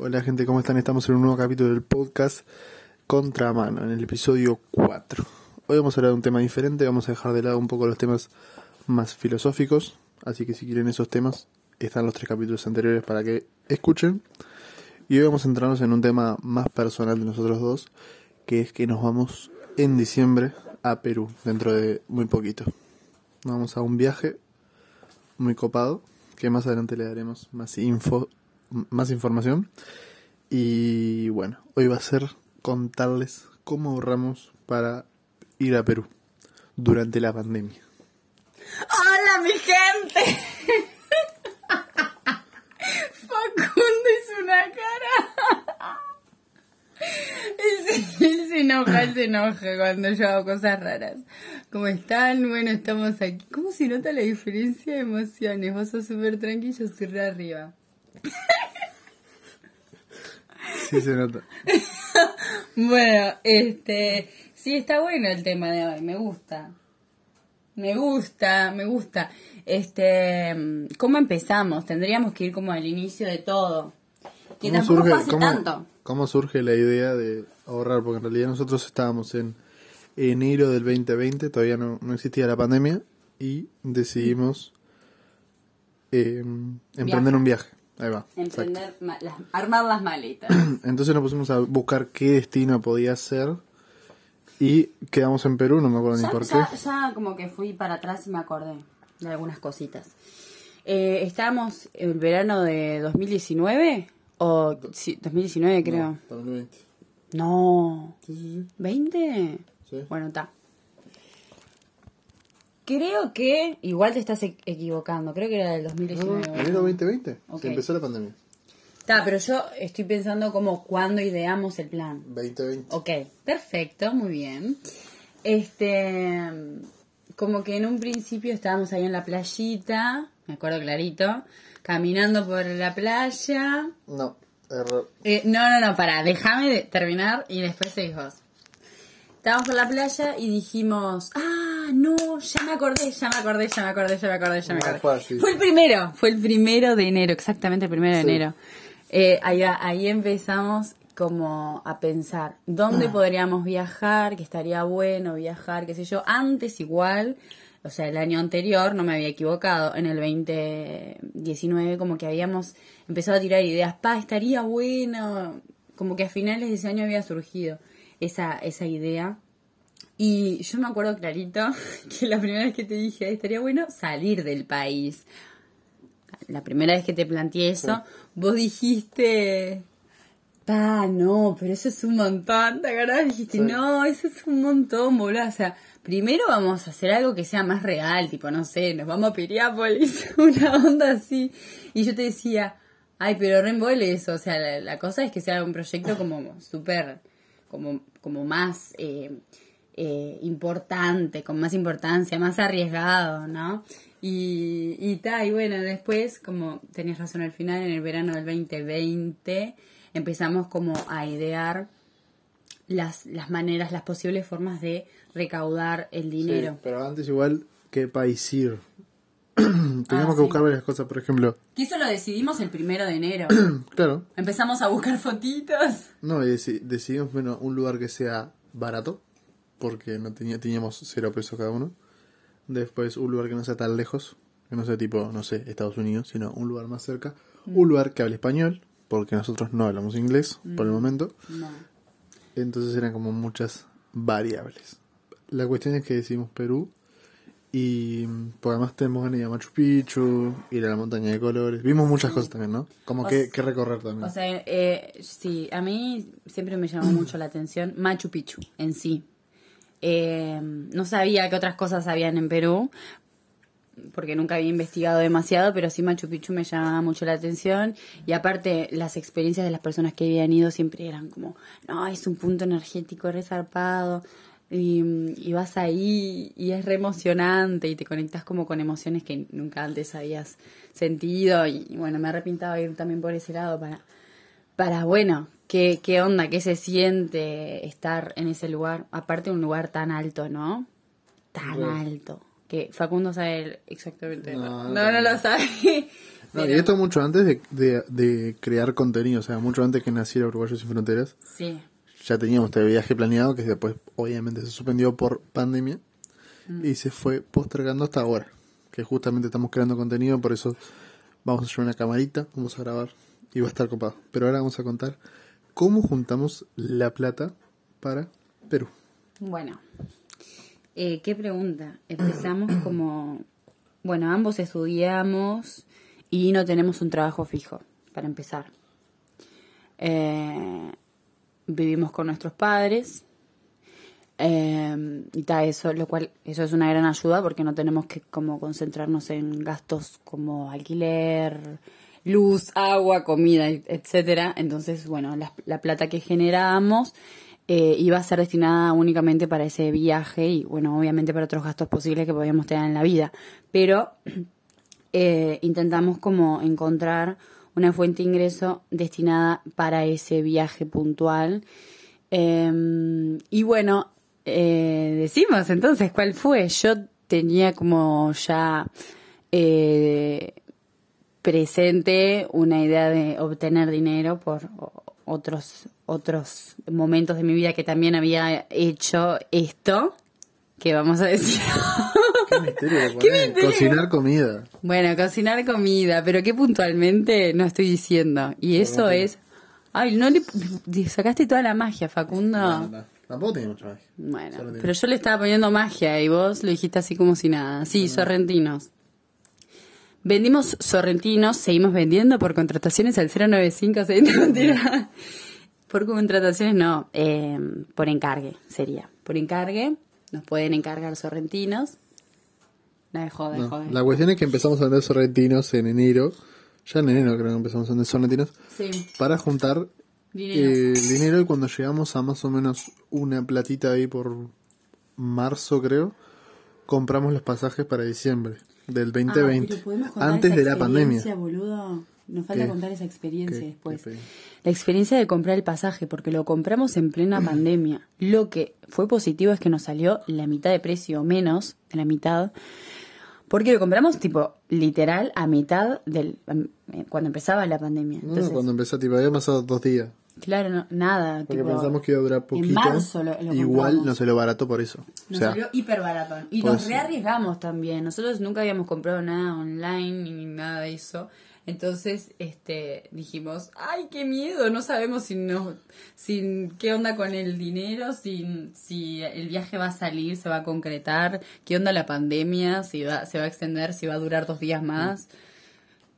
Hola gente, ¿cómo están? Estamos en un nuevo capítulo del podcast Contramano, en el episodio 4. Hoy vamos a hablar de un tema diferente, vamos a dejar de lado un poco los temas más filosóficos, así que si quieren esos temas, están los tres capítulos anteriores para que escuchen. Y hoy vamos a centrarnos en un tema más personal de nosotros dos, que es que nos vamos en diciembre a Perú, dentro de muy poquito. Vamos a un viaje muy copado, que más adelante le daremos más info más información. Y bueno, hoy va a ser contarles cómo ahorramos para ir a Perú durante la pandemia. ¡Hola, mi gente! Facundo hizo una cara. Él se enoja, él se enoja cuando yo hago cosas raras. ¿Cómo están? Bueno, estamos aquí. ¿Cómo se nota la diferencia de emociones? Vos sos súper tranquilo, yo arriba. Sí, se nota. bueno, este. Sí, está bueno el tema de hoy, me gusta. Me gusta, me gusta. Este. ¿Cómo empezamos? Tendríamos que ir como al inicio de todo. Que ¿Cómo tampoco surge, fue hace cómo- tanto. cómo surge la idea de ahorrar? Porque en realidad nosotros estábamos en enero del 2020, todavía no, no existía la pandemia, y decidimos eh, emprender un viaje. Ahí va. Emprender, ma- las- armar las maletas. Entonces nos pusimos a buscar qué destino podía ser y quedamos en Perú, no me acuerdo ni ya, por qué. ya- ya como que fui para atrás y me acordé de algunas cositas. Eh, estábamos en el verano de 2019 o sí, 2019 creo. 2020. No, Sí, sí, ¿20? Sí. Bueno, está. Creo que igual te estás equivocando. Creo que era del No, 2019. no, enero 2020. Ok. Se empezó la pandemia. Está, pero yo estoy pensando como cuando ideamos el plan. 2020. Ok, perfecto, muy bien. Este, como que en un principio estábamos ahí en la playita, me acuerdo clarito, caminando por la playa. No, error. Eh, no, no, no, para, déjame de- terminar y después seguís vos. Estábamos por la playa y dijimos, ah, no, ya me acordé, ya me acordé, ya me acordé, ya me acordé, ya me acordé. fue así. Fue el primero, fue el primero de enero, exactamente el primero de Sí. enero. Eh, ahí, ahí empezamos como a pensar dónde podríamos viajar, que estaría bueno viajar, qué sé yo. Antes igual, o sea, el año anterior, no me había equivocado, en el 2019 como que habíamos empezado a tirar ideas, pa, estaría bueno, como que a finales de ese año había surgido esa, esa idea. Y yo me acuerdo clarito que la primera vez que te dije, "Ay, estaría bueno salir del país. La primera vez que te planteé eso, vos dijiste, pa, no, pero eso es un montón, ¿te acordás? Dijiste, Sí. no, eso es un montón, boludo. O sea, primero vamos a hacer algo que sea más real, tipo, no sé, nos vamos a Piriápolis, una onda así. Y yo te decía, ay, pero re embole eso. O sea, la, la cosa es que sea un proyecto como súper, como, como más eh, eh, importante, con más importancia, más arriesgado, ¿no? Y, y ta, y bueno, después, como tenías razón al final, en el verano del 2020, empezamos como a idear las, las maneras, las posibles formas de recaudar el dinero. Sí, pero antes igual, ¿qué país ir? Teníamos Ah, que sí. buscar varias cosas, por ejemplo. Que eso lo decidimos el primero de enero. Claro, Empezamos a buscar fotitos. no, y deci- decidimos bueno, un lugar que sea barato, porque no tenía, teníamos cero pesos cada uno. Después un lugar que no sea tan lejos, que no sea tipo, no sé, Estados Unidos, sino un lugar más cerca. Mm. Un lugar que hable español, porque nosotros no hablamos inglés por Mm. el momento. No. Entonces eran como muchas variables. La cuestión es que decidimos Perú y por además tenemos ganas de ir a Machu Picchu, ir a la montaña de colores. Vimos muchas cosas también, ¿no? Como O que, que recorrer también. O sea, eh, sí, a mí siempre me llamó mucho la atención Machu Picchu en sí. Eh, no sabía que otras cosas habían en Perú, porque nunca había investigado demasiado, pero sí Machu Picchu me llamaba mucho la atención. Y aparte, las experiencias de las personas que habían ido siempre eran como, no, es un punto energético resarpado. Y, vas ahí y es re emocionante y te conectas como con emociones que nunca antes habías sentido. Y bueno, me arrepintaba ir también por ese lado para, para bueno, ¿qué, qué onda, qué se siente estar en ese lugar. Aparte, un lugar tan alto, ¿no? Tan alto. Que Facundo sabe exactamente. No, No, lo sabe. No, y esto mucho antes de, de, de crear contenido, o sea, mucho antes que naciera Uruguayos Sin Fronteras. Sí. Ya teníamos este viaje planeado que después obviamente se suspendió por pandemia Mm. y se fue postergando hasta ahora. Que justamente estamos creando contenido, por eso vamos a llevar una camarita, vamos a grabar y va a estar copado. Pero ahora vamos a contar cómo juntamos la plata para Perú. Bueno, eh, ¿qué pregunta? Empezamos como, bueno, ambos estudiamos y no tenemos un trabajo fijo, para empezar. Eh, vivimos con nuestros padres eh, y tal, eso, lo cual, eso es una gran ayuda porque no tenemos que como concentrarnos en gastos como alquiler, luz, agua, comida, etcétera. Entonces, bueno, la, la plata que generábamos eh, iba a ser destinada únicamente para ese viaje y, bueno, obviamente para otros gastos posibles que podíamos tener en la vida. Pero eh, intentamos como encontrar una fuente de ingreso destinada para ese viaje puntual. Eh, y bueno, eh, decimos entonces cuál fue. Yo tenía como ya eh, presente una idea de obtener dinero por otros otros momentos de mi vida que también había hecho esto que vamos a decir ¿Qué misterio? ¿Qué misterio? Cocinar comida. Bueno, cocinar comida, pero que puntualmente no estoy diciendo. Y eso es... Ay, no le, sacaste toda la magia, Facundo. No, no, Tampoco tenía mucha magia. Bueno, Solo tiene- pero yo le estaba poniendo magia y vos lo dijiste así como si nada. Sí, sorrentinos. Vendimos sorrentinos, seguimos vendiendo por contrataciones al 095. se- no. Por contrataciones no, eh, por encargue sería. Por encargue nos pueden encargar sorrentinos. No, de No, joda. La cuestión es que empezamos a vender sorrentinos en enero. Ya en enero creo que empezamos a vender sorrentinos. Sí, Para juntar dinero. eh, dinero y cuando llegamos a más o menos una platita ahí por marzo creo, compramos los pasajes para diciembre del 2020. Ah, antes de la pandemia. boludo. Nos falta ¿Qué? contar esa experiencia ¿Qué? después. ¿Qué? La experiencia de comprar el pasaje, porque lo compramos en plena pandemia. Lo que fue positivo es que nos salió la mitad de precio, o menos de la mitad. Porque lo compramos, tipo, literal, a mitad del. cuando empezaba la pandemia. No, Entonces, cuando empezó, tipo, había pasado dos días. Claro, no, nada. Porque tipo, pensamos que iba a durar poquito. En marzo lo, lo Igual no lo barato por eso. Nos o sea, salió hiper barato. Y nos rearriesgamos también. Nosotros nunca habíamos comprado nada online ni nada de eso. Entonces, este, dijimos, ay, qué miedo, no sabemos si no, si, qué onda con el dinero, si, si el viaje va a salir, se va a concretar, qué onda la pandemia, si va, se va a extender, si va a durar dos días más.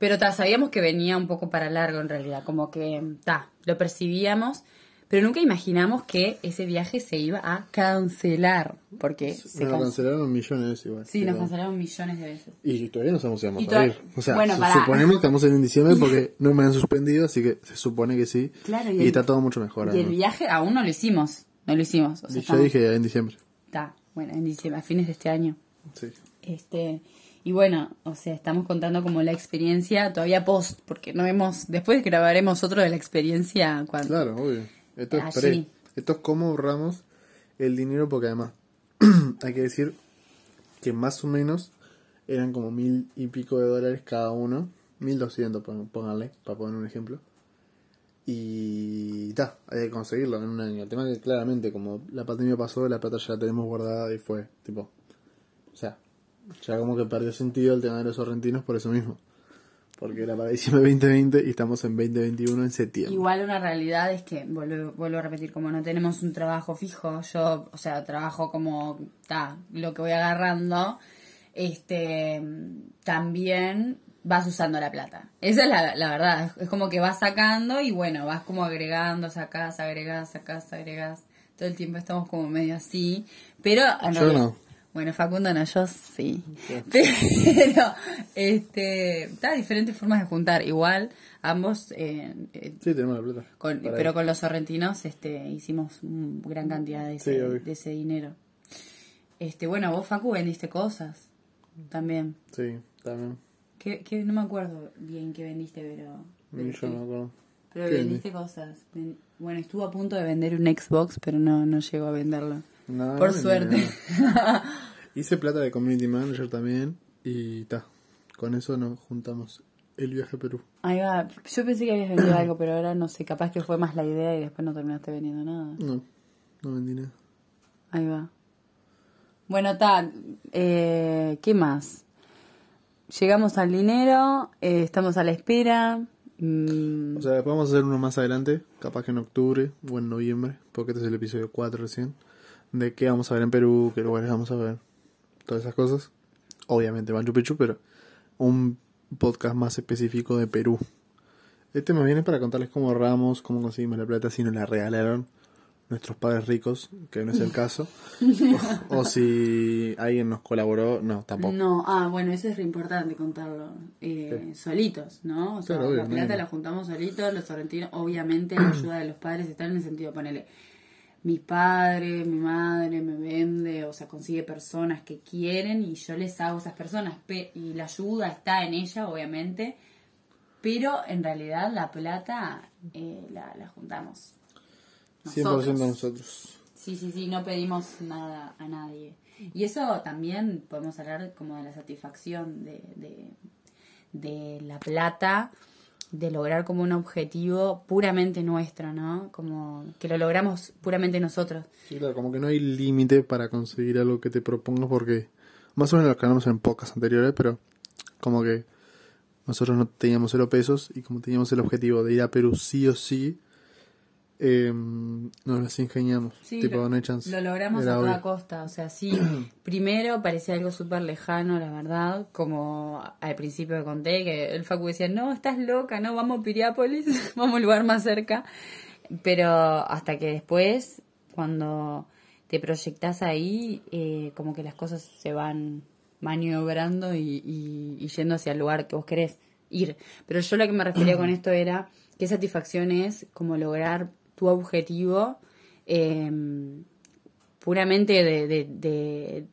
Pero ta, sabíamos que venía un poco para largo en realidad, como que ta, lo percibíamos, pero nunca imaginamos que ese viaje se iba a cancelar, porque se nos lo can- cancelaron millones de veces igual. Sí, nos cancelaron millones de veces. Y todavía no sabemos si vamos a ir. O sea, bueno, pará. suponemos que ir en diciembre porque no me han suspendido, así que se supone que sí. Claro, y, y el- está todo mucho mejor. Y el además. viaje aún no lo hicimos, no lo hicimos. O sea, yo estamos- dije en diciembre. ta, bueno, en diciembre, a fines de este año. Sí. Este, y bueno, o sea, estamos contando como la experiencia todavía post, porque no hemos, después grabaremos otro de la experiencia cuando... Claro, obvio. Esto es pre. Esto es cómo ahorramos el dinero porque además hay que decir que más o menos eran como mil y pico de dólares cada uno. Mil doscientos, pónganle, para poner un ejemplo. Y ta, hay que conseguirlo en un año. El tema es que claramente como la pandemia pasó, la plata ya la tenemos guardada y fue tipo... O sea, ya como que perdió sentido el tema de los sorrentinos por eso mismo. Porque era para diciembre 2020 y estamos en 2021 en septiembre. Igual una realidad es que, vuelvo, vuelvo a repetir, como no tenemos un trabajo fijo, yo, o sea, trabajo como, ta, lo que voy agarrando, este, también vas usando la plata. Esa es la, la verdad, es, como que vas sacando y bueno, vas como agregando, sacás, agregás, sacás, agregás. Todo el tiempo estamos como medio así, pero... en Yo realidad- no. Bueno, Facundo no, yo sí. Pero, este, está diferentes formas de juntar. Igual, ambos, eh, eh, Sí, tenemos la plata. con- pero ir. con los sorrentinos este, hicimos gran cantidad de ese, Sí, de ese dinero. Este, bueno, vos, Facu, vendiste cosas también. Sí, también. Que, que no me acuerdo bien qué vendiste, pero... pero yo no me acuerdo. Pero ¿Qué vendiste cosas. Bueno, estuvo a punto de vender un Xbox, pero no, no llegó a venderlo. No, Por suerte. Hice plata de community manager también y ta. Con eso nos juntamos el viaje a Perú. Ahí va. Yo pensé que habías vendido algo, pero ahora no sé. Capaz que fue más la idea y después no terminaste vendiendo nada. No, no vendí nada. Ahí va. Bueno, tal. Eh, ¿Qué más? Llegamos al dinero, eh, estamos a la espera. mm, O sea, podemos hacer uno más adelante, capaz que en octubre o en noviembre, porque este es el episodio 4 recién, de qué vamos a ver en Perú, qué lugares vamos a ver, todas esas cosas. Obviamente Machu Picchu, pero un podcast más específico de Perú. Este más bien es para contarles cómo ahorramos, cómo conseguimos la plata, si nos la regalaron nuestros padres ricos, que no es el caso, o, o si alguien nos colaboró, no, tampoco. No, ah, bueno, eso es re importante contarlo. Eh, Solitos, ¿no? O sea, Claro, obvio, la plata no. la juntamos solitos, los sorrentinos, obviamente la ayuda de los padres está en el sentido, ponele, mi padre, mi madre me vende, o sea, consigue personas que quieren y yo les hago esas personas, pe- y la ayuda está en ella, obviamente, pero en realidad la plata eh, la, la juntamos. 100% nosotros. Sí, sí, sí, no pedimos nada a nadie. Y eso también podemos hablar como de la satisfacción de, de, de la plata, de lograr como un objetivo puramente nuestro, ¿no? Como que lo logramos puramente nosotros. Sí, claro, como que no hay límite para conseguir algo que te propongas porque más o menos lo que en pocas anteriores, pero como que nosotros no teníamos cero pesos y como teníamos el objetivo de ir a Perú sí o sí, eh, nos las ingeniamos. Sí, tipo, lo, no hay chance. lo logramos Era a toda obvio. costa. O sea, sí, primero parecía algo súper lejano, la verdad. Como al principio que conté, que el Facu decía, no, estás loca, no, vamos a Piriápolis, vamos al lugar más cerca. Pero hasta que después, cuando te proyectas ahí, eh, como que las cosas se van maniobrando y, y- y yendo hacia el lugar que vos querés ir. Pero yo lo que me refería con esto era qué satisfacción es como lograr tu objetivo eh, puramente de, de- de-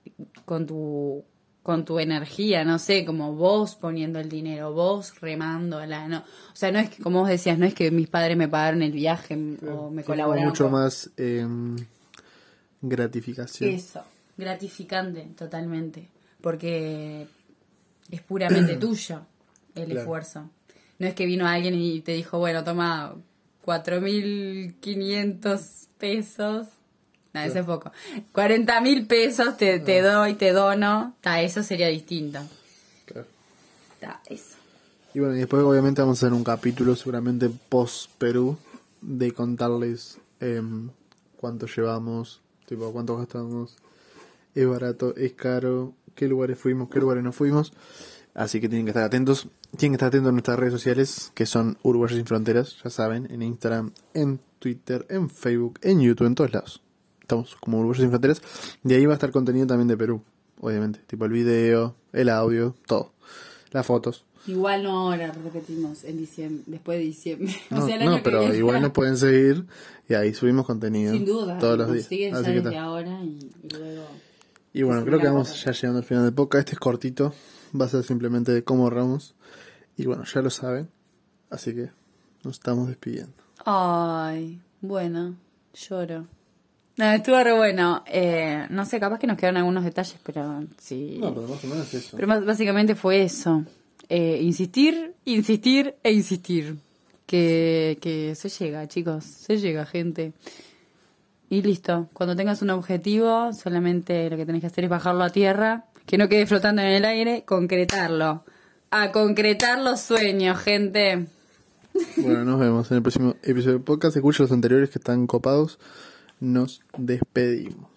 con tu con tu energía, no sé, como vos poniendo el dinero, vos remándola, no, o sea, no es que, como vos decías, no es que mis padres me pagaron el viaje o me colaboraron. mucho con- más eh, gratificación. Eso, gratificante, totalmente, porque es puramente tuyo el Claro. esfuerzo. No es que vino alguien y te dijo, bueno, toma 4.500 pesos. No, eso es poco. 40.000 pesos te, te doy, te dono. Ta, eso sería distinto. Claro. Ta, eso. Y bueno, y después obviamente vamos a hacer un capítulo seguramente post Perú de contarles em, cuánto llevamos, tipo cuánto gastamos, es barato, es caro, qué lugares fuimos, qué lugares no fuimos. Así que tienen que estar atentos. Tienen que estar atentos a nuestras redes sociales, que son Uruguayos sin Fronteras, ya saben, en Instagram, en Twitter, en Facebook, en YouTube, en todos lados. Estamos como Uruguayos sin Fronteras. De ahí va a estar contenido también de Perú, obviamente. Tipo el video, el audio, todo. Las fotos. Igual no ahora, repetimos, en diciembre, después de diciembre. No, o sea, el año que pero viene. igual nos pueden seguir y ahí subimos contenido Sin duda. todos los días. siguen ya Así que desde tal. ahora y, y luego... Y bueno, creo que vamos ya llegando al final del podcast. Este es cortito, va a ser simplemente de cómo ahorramos. Y bueno, ya lo saben, así que nos estamos despidiendo. Ay, bueno, lloro. No, estuvo re bueno. Eh, no sé, capaz que nos quedaron algunos detalles, pero sí. No, pero más o menos eso. Pero más- básicamente fue eso. Eh, insistir, insistir e insistir. Que, que se llega, chicos. Se llega, gente. Y listo. Cuando tengas un objetivo, solamente lo que tenés que hacer es bajarlo a tierra. Que no quede flotando en el aire. Concretarlo. A concretar los sueños, gente. Bueno, nos vemos en el próximo episodio del podcast. Escuchen los anteriores que están copados. Nos despedimos.